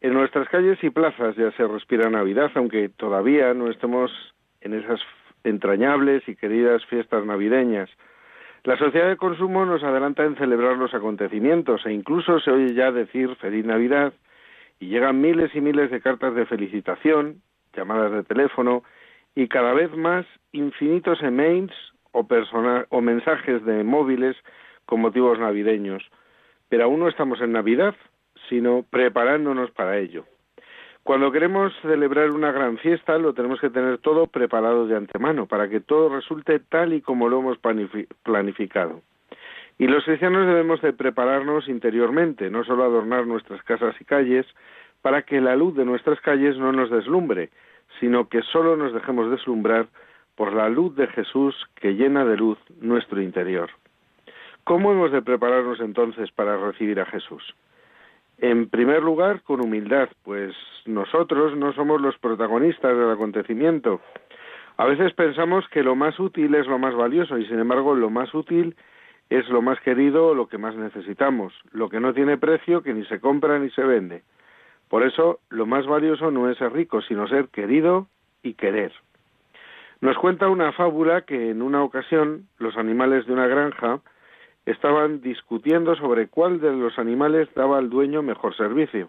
en nuestras calles y plazas ya se respira Navidad, aunque todavía no estemos en esas entrañables y queridas fiestas navideñas. La sociedad de consumo nos adelanta en celebrar los acontecimientos e incluso se oye ya decir feliz Navidad y llegan miles y miles de cartas de felicitación, llamadas de teléfono y cada vez más infinitos emails o, o mensajes de móviles con motivos navideños. Pero aún no estamos en Navidad, sino preparándonos para ello. Cuando queremos celebrar una gran fiesta, lo tenemos que tener todo preparado de antemano, para que todo resulte tal y como lo hemos planificado. Y los cristianos debemos de prepararnos interiormente, no solo adornar nuestras casas y calles, para que la luz de nuestras calles no nos deslumbre, sino que solo nos dejemos deslumbrar por la luz de Jesús que llena de luz nuestro interior. ¿Cómo hemos de prepararnos entonces para recibir a Jesús? En primer lugar, con humildad, pues nosotros no somos los protagonistas del acontecimiento. A veces pensamos que lo más útil es lo más valioso y sin embargo lo más útil es lo más querido o lo que más necesitamos, lo que no tiene precio, que ni se compra ni se vende. Por eso, lo más valioso no es ser rico, sino ser querido y querer. Nos cuenta una fábula que en una ocasión los animales de una granja estaban discutiendo sobre cuál de los animales daba al dueño mejor servicio.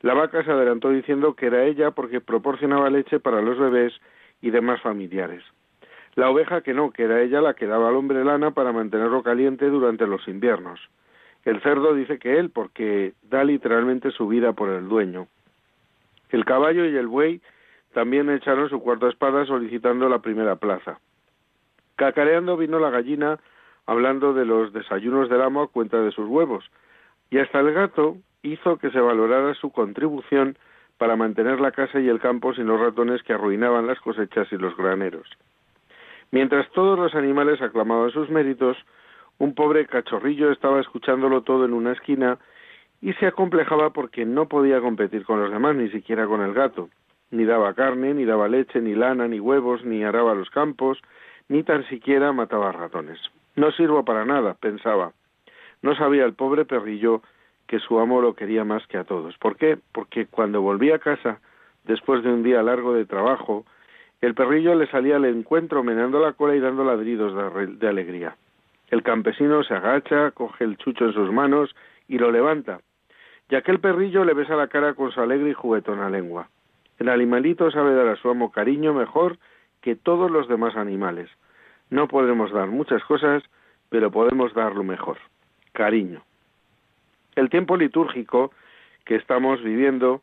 La vaca se adelantó diciendo que era ella porque proporcionaba leche para los bebés y demás familiares. La oveja que no, que era ella la que daba al hombre lana para mantenerlo caliente durante los inviernos. El cerdo dice que él porque da literalmente su vida por el dueño. El caballo y el buey también echaron su cuarta espada solicitando la primera plaza. Cacareando vino la gallina hablando de los desayunos del amo a cuenta de sus huevos, y hasta el gato hizo que se valorara su contribución para mantener la casa y el campo sin los ratones que arruinaban las cosechas y los graneros. Mientras todos los animales aclamaban sus méritos, un pobre cachorrillo estaba escuchándolo todo en una esquina y se acomplejaba porque no podía competir con los demás, ni siquiera con el gato. Ni daba carne, ni daba leche, ni lana, ni huevos, ni araba los campos, ni tan siquiera mataba ratones. No sirvo para nada, pensaba. No sabía el pobre perrillo que su amo lo quería más que a todos. ¿Por qué? Porque cuando volvía a casa, después de un día largo de trabajo, el perrillo le salía al encuentro meneando la cola y dando ladridos de, de alegría. El campesino se agacha, coge el chucho en sus manos y lo levanta. Y aquel perrillo le besa la cara con su alegre y juguetona lengua. El animalito sabe dar a su amo cariño mejor que todos los demás animales. No podemos dar muchas cosas, pero podemos dar lo mejor, cariño. El tiempo litúrgico que estamos viviendo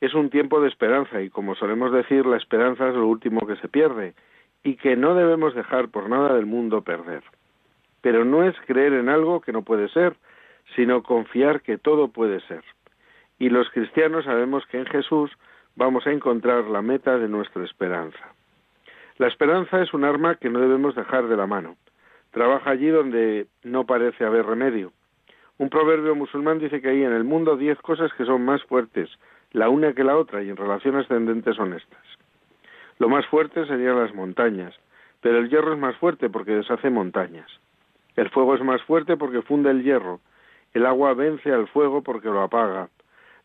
es un tiempo de esperanza y como solemos decir, la esperanza es lo último que se pierde y que no debemos dejar por nada del mundo perder. Pero no es creer en algo que no puede ser, sino confiar que todo puede ser. Y los cristianos sabemos que en Jesús vamos a encontrar la meta de nuestra esperanza. La esperanza es un arma que no debemos dejar de la mano. Trabaja allí donde no parece haber remedio. Un proverbio musulmán dice que hay en el mundo diez cosas que son más fuertes, la una que la otra, y en relación ascendente son estas. Lo más fuerte serían las montañas, pero el hierro es más fuerte porque deshace montañas. El fuego es más fuerte porque funde el hierro. El agua vence al fuego porque lo apaga.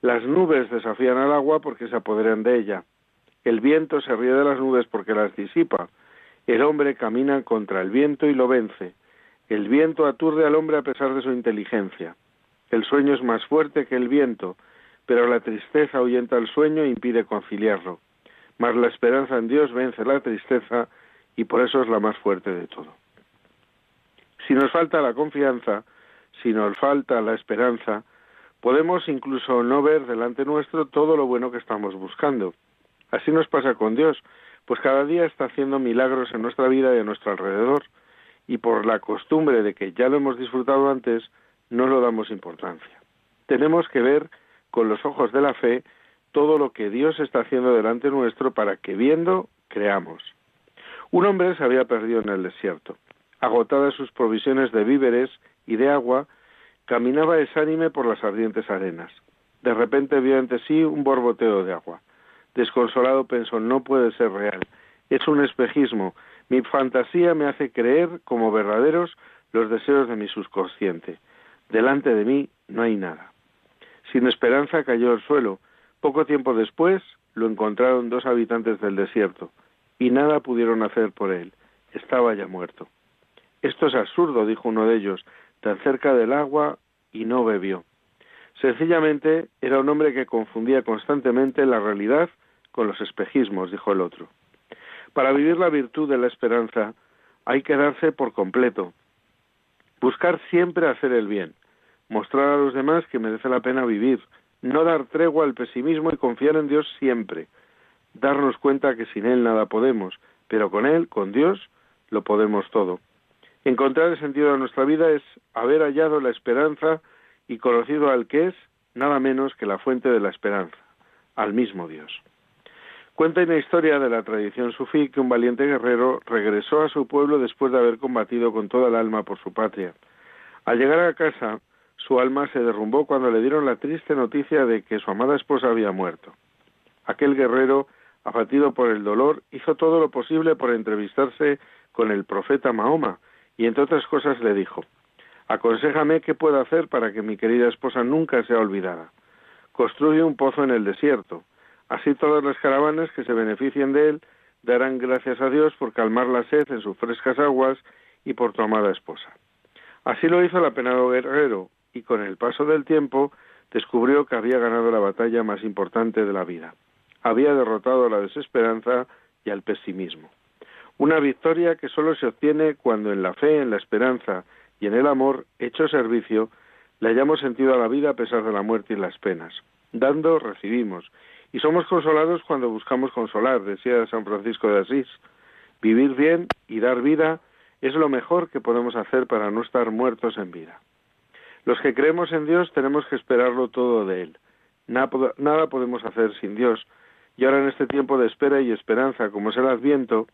Las nubes desafían al agua porque se apoderan de ella. El viento se ríe de las nubes porque las disipa. El hombre camina contra el viento y lo vence. El viento aturde al hombre a pesar de su inteligencia. El sueño es más fuerte que el viento, pero la tristeza ahuyenta el sueño e impide conciliarlo. Mas la esperanza en Dios vence la tristeza y por eso es la más fuerte de todo. Si nos falta la confianza, si nos falta la esperanza, podemos incluso no ver delante nuestro todo lo bueno que estamos buscando. Así nos pasa con Dios, pues cada día está haciendo milagros en nuestra vida y a nuestro alrededor, y por la costumbre de que ya lo hemos disfrutado antes, no lo damos importancia. Tenemos que ver con los ojos de la fe todo lo que Dios está haciendo delante nuestro para que viendo creamos. Un hombre se había perdido en el desierto. Agotadas sus provisiones de víveres y de agua, caminaba exánime por las ardientes arenas. De repente vio ante sí un borboteo de agua. Desconsolado pensó, no puede ser real. Es un espejismo. Mi fantasía me hace creer como verdaderos los deseos de mi subconsciente. Delante de mí no hay nada. Sin esperanza cayó al suelo. Poco tiempo después lo encontraron dos habitantes del desierto y nada pudieron hacer por él. Estaba ya muerto. Esto es absurdo, dijo uno de ellos, tan cerca del agua y no bebió. Sencillamente era un hombre que confundía constantemente la realidad con los espejismos, dijo el otro. Para vivir la virtud de la esperanza hay que darse por completo, buscar siempre hacer el bien, mostrar a los demás que merece la pena vivir, no dar tregua al pesimismo y confiar en Dios siempre, darnos cuenta que sin Él nada podemos, pero con Él, con Dios, lo podemos todo. Encontrar el sentido de nuestra vida es haber hallado la esperanza y conocido al que es nada menos que la fuente de la esperanza, al mismo Dios. Cuenta una historia de la tradición sufí que un valiente guerrero regresó a su pueblo después de haber combatido con toda el alma por su patria. Al llegar a casa, su alma se derrumbó cuando le dieron la triste noticia de que su amada esposa había muerto. Aquel guerrero abatido por el dolor, hizo todo lo posible por entrevistarse con el profeta Mahoma y entre otras cosas le dijo Aconséjame qué puedo hacer para que mi querida esposa nunca sea olvidada. Construye un pozo en el desierto. Así todas las caravanas que se beneficien de él darán gracias a Dios por calmar la sed en sus frescas aguas y por tu amada esposa. Así lo hizo el apenado guerrero y con el paso del tiempo descubrió que había ganado la batalla más importante de la vida había derrotado a la desesperanza y al pesimismo. Una victoria que solo se obtiene cuando en la fe, en la esperanza y en el amor, hecho servicio, le hayamos sentido a la vida a pesar de la muerte y las penas. Dando, recibimos. Y somos consolados cuando buscamos consolar, decía San Francisco de Asís. Vivir bien y dar vida es lo mejor que podemos hacer para no estar muertos en vida. Los que creemos en Dios tenemos que esperarlo todo de Él. Nada, podemos hacer sin Dios, y ahora en este tiempo de espera y esperanza, como es el Adviento,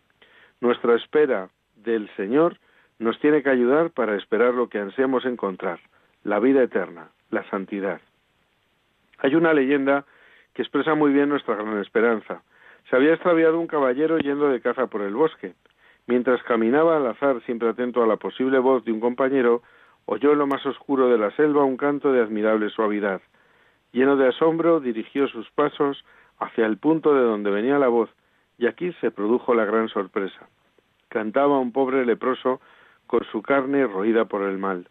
nuestra espera del Señor nos tiene que ayudar para esperar lo que ansiamos encontrar, la vida eterna, la santidad. Hay una leyenda que expresa muy bien nuestra gran esperanza. Se había extraviado un caballero yendo de caza por el bosque. Mientras caminaba al azar, siempre atento a la posible voz de un compañero, oyó en lo más oscuro de la selva un canto de admirable suavidad. Lleno de asombro, dirigió sus pasos hacia el punto de donde venía la voz, y aquí se produjo la gran sorpresa. Cantaba un pobre leproso con su carne roída por el mal.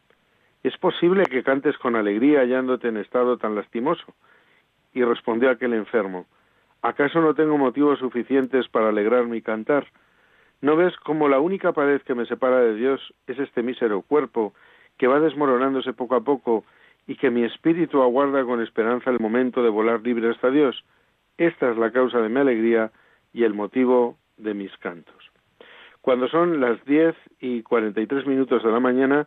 ¿Es posible que cantes con alegría hallándote en estado tan lastimoso? Y respondió aquel enfermo, ¿acaso no tengo motivos suficientes para alegrarme y cantar? ¿No ves cómo la única pared que me separa de Dios es este mísero cuerpo que va desmoronándose poco a poco y que mi espíritu aguarda con esperanza el momento de volar libre hasta Dios? Esta es la causa de mi alegría y el motivo de mis cantos. Cuando son las 10 y 43 minutos de la mañana,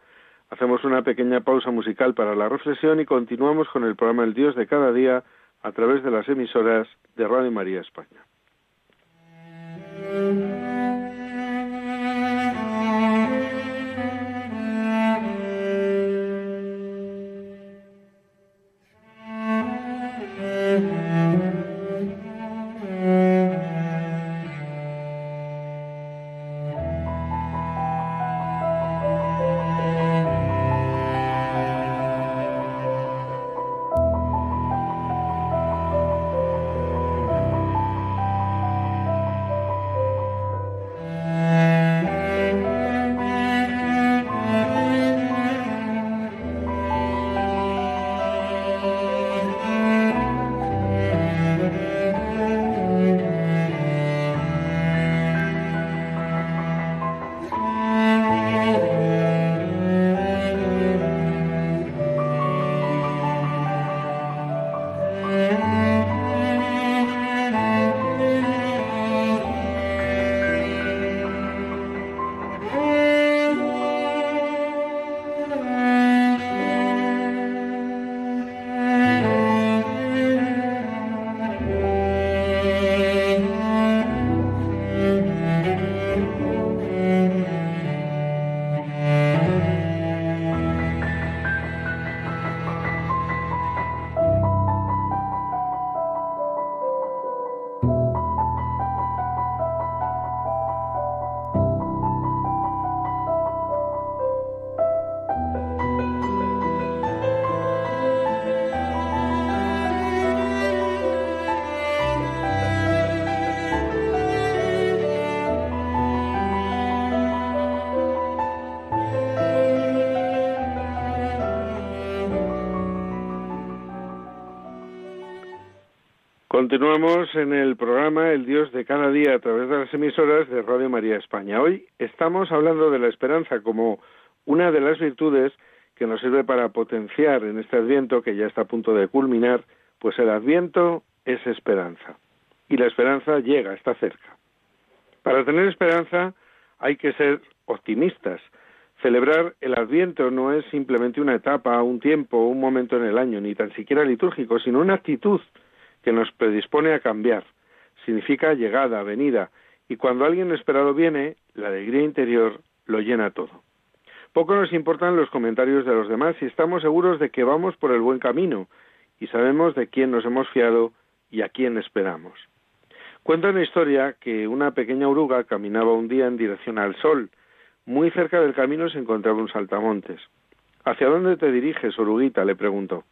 hacemos una pequeña pausa musical para la reflexión y continuamos con el programa El Dios de cada día a través de las emisoras de Radio María España. Continuamos en el programa El Dios de cada día a través de las emisoras de Radio María España. Hoy estamos hablando de la esperanza como una de las virtudes que nos sirve para potenciar en este Adviento que ya está a punto de culminar, pues el Adviento es esperanza. Y la esperanza llega, está cerca. Para tener esperanza hay que ser optimistas. Celebrar el Adviento no es simplemente una etapa, un tiempo, un momento en el año, ni tan siquiera litúrgico, sino una actitud que nos predispone a cambiar. Significa llegada, venida, y cuando alguien esperado viene, la alegría interior lo llena todo. Poco nos importan los comentarios de los demás si estamos seguros de que vamos por el buen camino y sabemos de quién nos hemos fiado y a quién esperamos. Cuenta una historia que una pequeña oruga caminaba un día en dirección al sol. Muy cerca del camino se encontraba un saltamontes. ¿Hacia dónde te diriges, oruguita? le preguntó.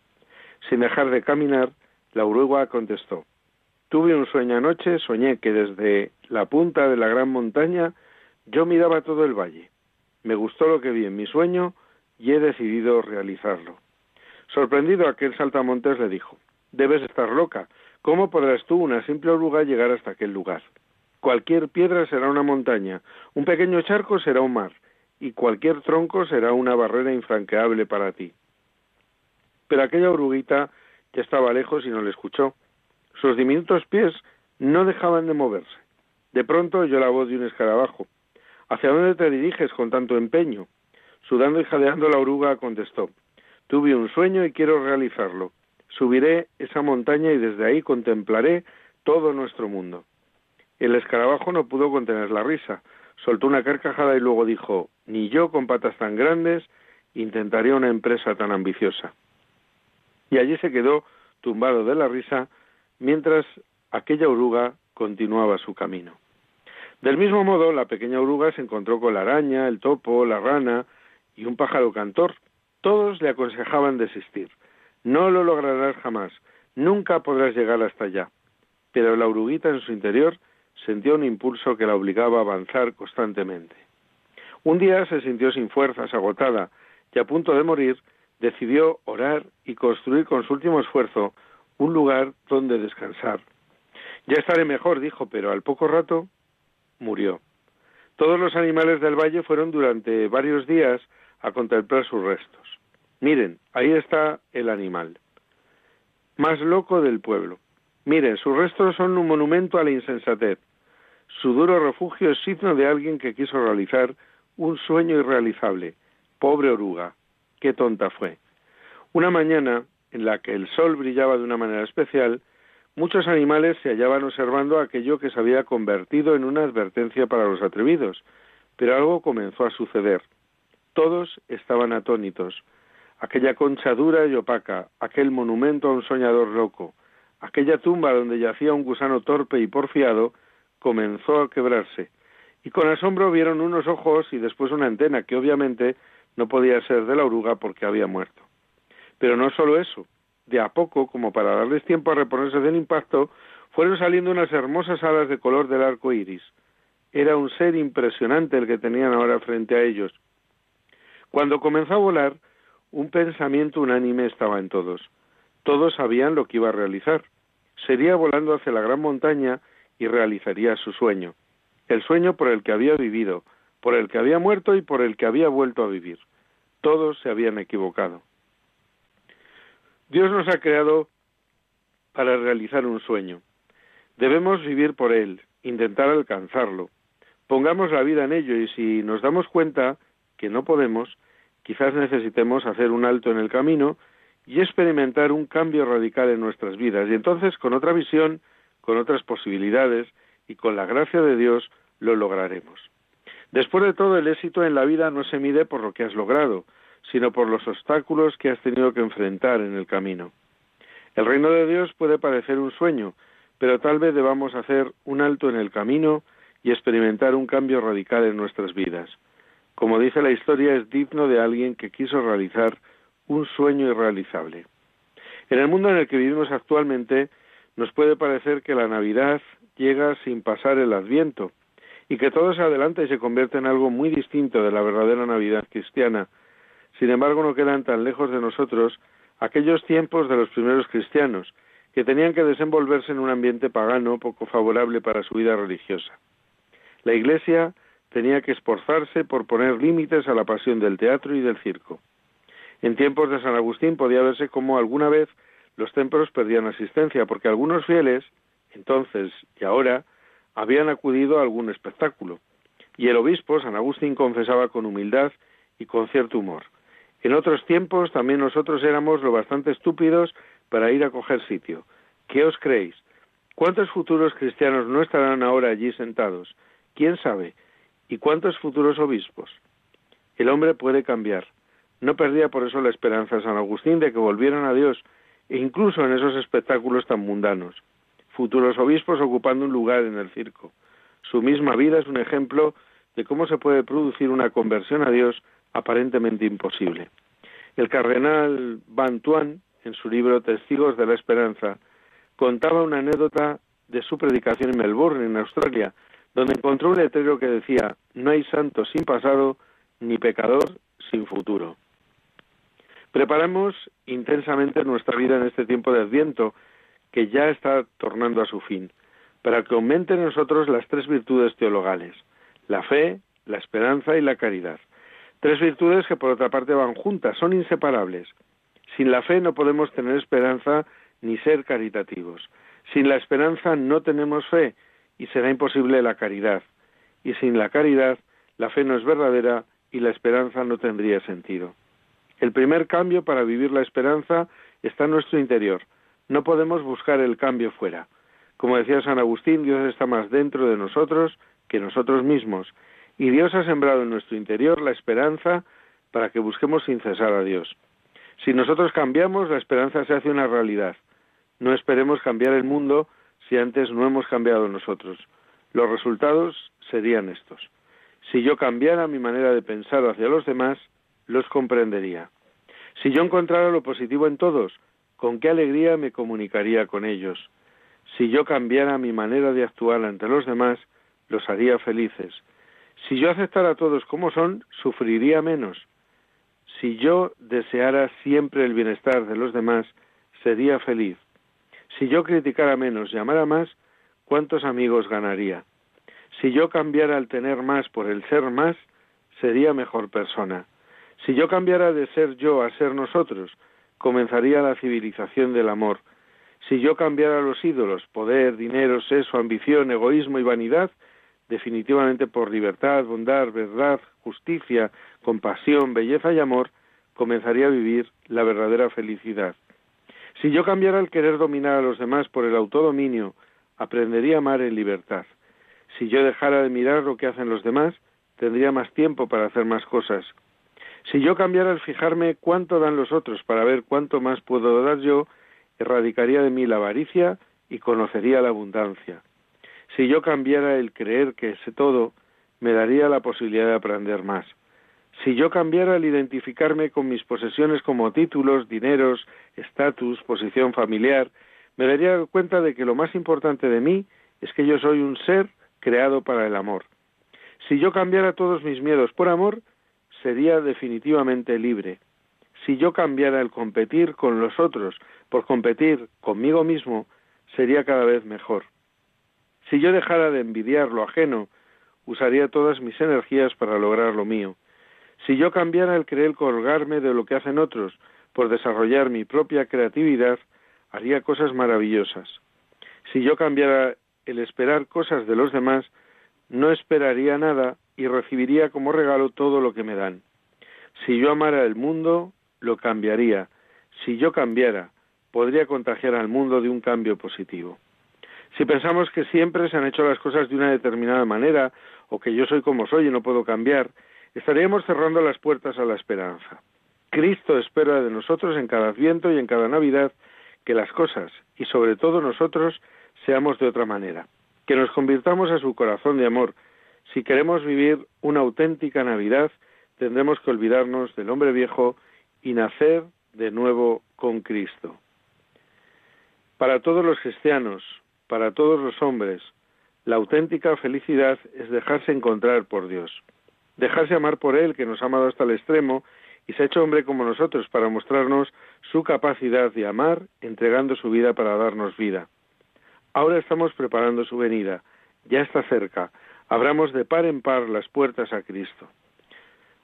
Sin dejar de caminar, la oruga contestó Tuve un sueño anoche, soñé que desde la punta de la gran montaña yo miraba todo el valle. Me gustó lo que vi en mi sueño y he decidido realizarlo. Sorprendido aquel saltamontes le dijo Debes estar loca. ¿Cómo podrás tú, una simple oruga, llegar hasta aquel lugar? Cualquier piedra será una montaña, un pequeño charco será un mar, y cualquier tronco será una barrera infranqueable para ti. Pero aquella oruguita ya estaba lejos y no le escuchó. Sus diminutos pies no dejaban de moverse. De pronto oyó la voz de un escarabajo. ¿Hacia dónde te diriges con tanto empeño? Sudando y jadeando la oruga contestó Tuve un sueño y quiero realizarlo. Subiré esa montaña y desde ahí contemplaré todo nuestro mundo. El escarabajo no pudo contener la risa. Soltó una carcajada y luego dijo Ni yo con patas tan grandes intentaría una empresa tan ambiciosa y allí se quedó tumbado de la risa mientras aquella oruga continuaba su camino. Del mismo modo, la pequeña oruga se encontró con la araña, el topo, la rana y un pájaro cantor. Todos le aconsejaban desistir. No lo lograrás jamás, nunca podrás llegar hasta allá. Pero la oruguita en su interior sintió un impulso que la obligaba a avanzar constantemente. Un día se sintió sin fuerzas, agotada, y a punto de morir, decidió orar y construir con su último esfuerzo un lugar donde descansar. Ya estaré mejor, dijo, pero al poco rato murió. Todos los animales del valle fueron durante varios días a contemplar sus restos. Miren, ahí está el animal, más loco del pueblo. Miren, sus restos son un monumento a la insensatez. Su duro refugio es signo de alguien que quiso realizar un sueño irrealizable. Pobre oruga, qué tonta fue. Una mañana, en la que el sol brillaba de una manera especial, muchos animales se hallaban observando aquello que se había convertido en una advertencia para los atrevidos, pero algo comenzó a suceder. Todos estaban atónitos. Aquella concha dura y opaca, aquel monumento a un soñador loco, aquella tumba donde yacía un gusano torpe y porfiado, comenzó a quebrarse, y con asombro vieron unos ojos y después una antena que obviamente no podía ser de la oruga porque había muerto. Pero no solo eso, de a poco, como para darles tiempo a reponerse del impacto, fueron saliendo unas hermosas alas de color del arco iris. Era un ser impresionante el que tenían ahora frente a ellos. Cuando comenzó a volar, un pensamiento unánime estaba en todos. Todos sabían lo que iba a realizar. Sería volando hacia la gran montaña y realizaría su sueño, el sueño por el que había vivido, por el que había muerto y por el que había vuelto a vivir. Todos se habían equivocado. Dios nos ha creado para realizar un sueño. Debemos vivir por él, intentar alcanzarlo. Pongamos la vida en ello y si nos damos cuenta que no podemos, quizás necesitemos hacer un alto en el camino y experimentar un cambio radical en nuestras vidas. Y entonces, con otra visión, con otras posibilidades y con la gracia de Dios, lo lograremos. Después de todo, el éxito en la vida no se mide por lo que has logrado, sino por los obstáculos que has tenido que enfrentar en el camino. El reino de Dios puede parecer un sueño, pero tal vez debamos hacer un alto en el camino y experimentar un cambio radical en nuestras vidas. Como dice la historia, es digno de alguien que quiso realizar un sueño irrealizable. En el mundo en el que vivimos actualmente, nos puede parecer que la Navidad llega sin pasar el Adviento, y que todo se adelanta y se convierte en algo muy distinto de la verdadera Navidad cristiana. Sin embargo, no quedan tan lejos de nosotros aquellos tiempos de los primeros cristianos, que tenían que desenvolverse en un ambiente pagano poco favorable para su vida religiosa. La Iglesia tenía que esforzarse por poner límites a la pasión del teatro y del circo. En tiempos de San Agustín podía verse como alguna vez los templos perdían asistencia, porque algunos fieles, entonces y ahora, habían acudido a algún espectáculo. Y el obispo, San Agustín, confesaba con humildad y con cierto humor. En otros tiempos también nosotros éramos lo bastante estúpidos para ir a coger sitio. ¿Qué os creéis? ¿Cuántos futuros cristianos no estarán ahora allí sentados? ¿Quién sabe? ¿Y cuántos futuros obispos? El hombre puede cambiar. No perdía por eso la esperanza San Agustín de que volvieran a Dios, e incluso en esos espectáculos tan mundanos. Futuros obispos ocupando un lugar en el circo. Su misma vida es un ejemplo de cómo se puede producir una conversión a Dios aparentemente imposible. El cardenal Bantuan, en su libro Testigos de la Esperanza, contaba una anécdota de su predicación en Melbourne, en Australia, donde encontró un letrero que decía No hay santo sin pasado, ni pecador sin futuro. Preparamos intensamente nuestra vida en este tiempo de Adviento, que ya está tornando a su fin, para que aumente en nosotros las tres virtudes teologales, la fe, la esperanza y la caridad. Tres virtudes que por otra parte van juntas, son inseparables. Sin la fe no podemos tener esperanza ni ser caritativos. Sin la esperanza no tenemos fe y será imposible la caridad. Y sin la caridad la fe no es verdadera y la esperanza no tendría sentido. El primer cambio para vivir la esperanza está en nuestro interior. No podemos buscar el cambio fuera. Como decía San Agustín, Dios está más dentro de nosotros que nosotros mismos. Y Dios ha sembrado en nuestro interior la esperanza para que busquemos sin cesar a Dios. Si nosotros cambiamos, la esperanza se hace una realidad. No esperemos cambiar el mundo si antes no hemos cambiado nosotros. Los resultados serían estos. Si yo cambiara mi manera de pensar hacia los demás, los comprendería. Si yo encontrara lo positivo en todos, con qué alegría me comunicaría con ellos. Si yo cambiara mi manera de actuar ante los demás, los haría felices. Si yo aceptara a todos como son, sufriría menos. Si yo deseara siempre el bienestar de los demás, sería feliz. Si yo criticara menos y amara más, ¿cuántos amigos ganaría? Si yo cambiara el tener más por el ser más, sería mejor persona. Si yo cambiara de ser yo a ser nosotros, comenzaría la civilización del amor. Si yo cambiara los ídolos, poder, dinero, sexo, ambición, egoísmo y vanidad, definitivamente por libertad, bondad, verdad, justicia, compasión, belleza y amor, comenzaría a vivir la verdadera felicidad. Si yo cambiara el querer dominar a los demás por el autodominio, aprendería a amar en libertad. Si yo dejara de mirar lo que hacen los demás, tendría más tiempo para hacer más cosas. Si yo cambiara el fijarme cuánto dan los otros para ver cuánto más puedo dar yo, erradicaría de mí la avaricia y conocería la abundancia. Si yo cambiara el creer que sé todo, me daría la posibilidad de aprender más. Si yo cambiara el identificarme con mis posesiones como títulos, dineros, estatus, posición familiar, me daría cuenta de que lo más importante de mí es que yo soy un ser creado para el amor. Si yo cambiara todos mis miedos por amor, sería definitivamente libre. Si yo cambiara el competir con los otros por competir conmigo mismo, sería cada vez mejor. Si yo dejara de envidiar lo ajeno, usaría todas mis energías para lograr lo mío. Si yo cambiara el querer colgarme de lo que hacen otros por desarrollar mi propia creatividad, haría cosas maravillosas. Si yo cambiara el esperar cosas de los demás, no esperaría nada y recibiría como regalo todo lo que me dan. Si yo amara el mundo, lo cambiaría. Si yo cambiara, podría contagiar al mundo de un cambio positivo. Si pensamos que siempre se han hecho las cosas de una determinada manera o que yo soy como soy y no puedo cambiar, estaríamos cerrando las puertas a la esperanza. Cristo espera de nosotros en cada viento y en cada Navidad que las cosas, y sobre todo nosotros, seamos de otra manera, que nos convirtamos a su corazón de amor. Si queremos vivir una auténtica Navidad, tendremos que olvidarnos del hombre viejo y nacer de nuevo con Cristo. Para todos los cristianos, para todos los hombres, la auténtica felicidad es dejarse encontrar por Dios, dejarse amar por Él que nos ha amado hasta el extremo y se ha hecho hombre como nosotros para mostrarnos su capacidad de amar, entregando su vida para darnos vida. Ahora estamos preparando su venida, ya está cerca, abramos de par en par las puertas a Cristo.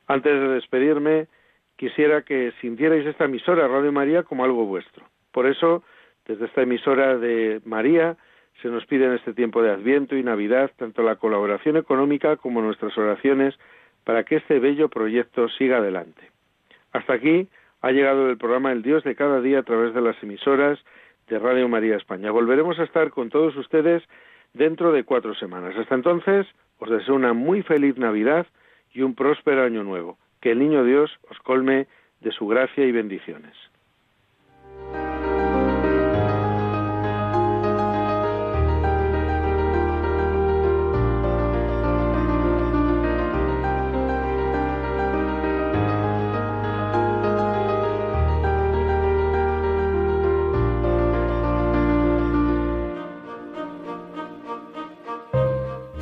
Antes de despedirme, quisiera que sintierais esta emisora Radio María como algo vuestro. Por eso, desde esta emisora de María, se nos pide en este tiempo de Adviento y Navidad tanto la colaboración económica como nuestras oraciones para que este bello proyecto siga adelante. Hasta aquí ha llegado el programa El Dios de cada día a través de las emisoras de Radio María España. Volveremos a estar con todos ustedes dentro de cuatro semanas. Hasta entonces, os deseo una muy feliz Navidad y un próspero año nuevo. Que el Niño Dios os colme de su gracia y bendiciones.